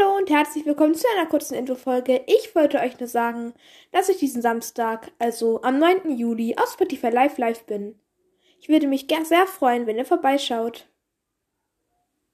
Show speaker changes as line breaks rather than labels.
Hallo und herzlich willkommen zu einer kurzen Infofolge. Ich wollte euch nur sagen, dass ich diesen Samstag, also am 9. Juli, auf Spotify Live Live bin. Ich würde mich sehr freuen, wenn ihr vorbeischaut.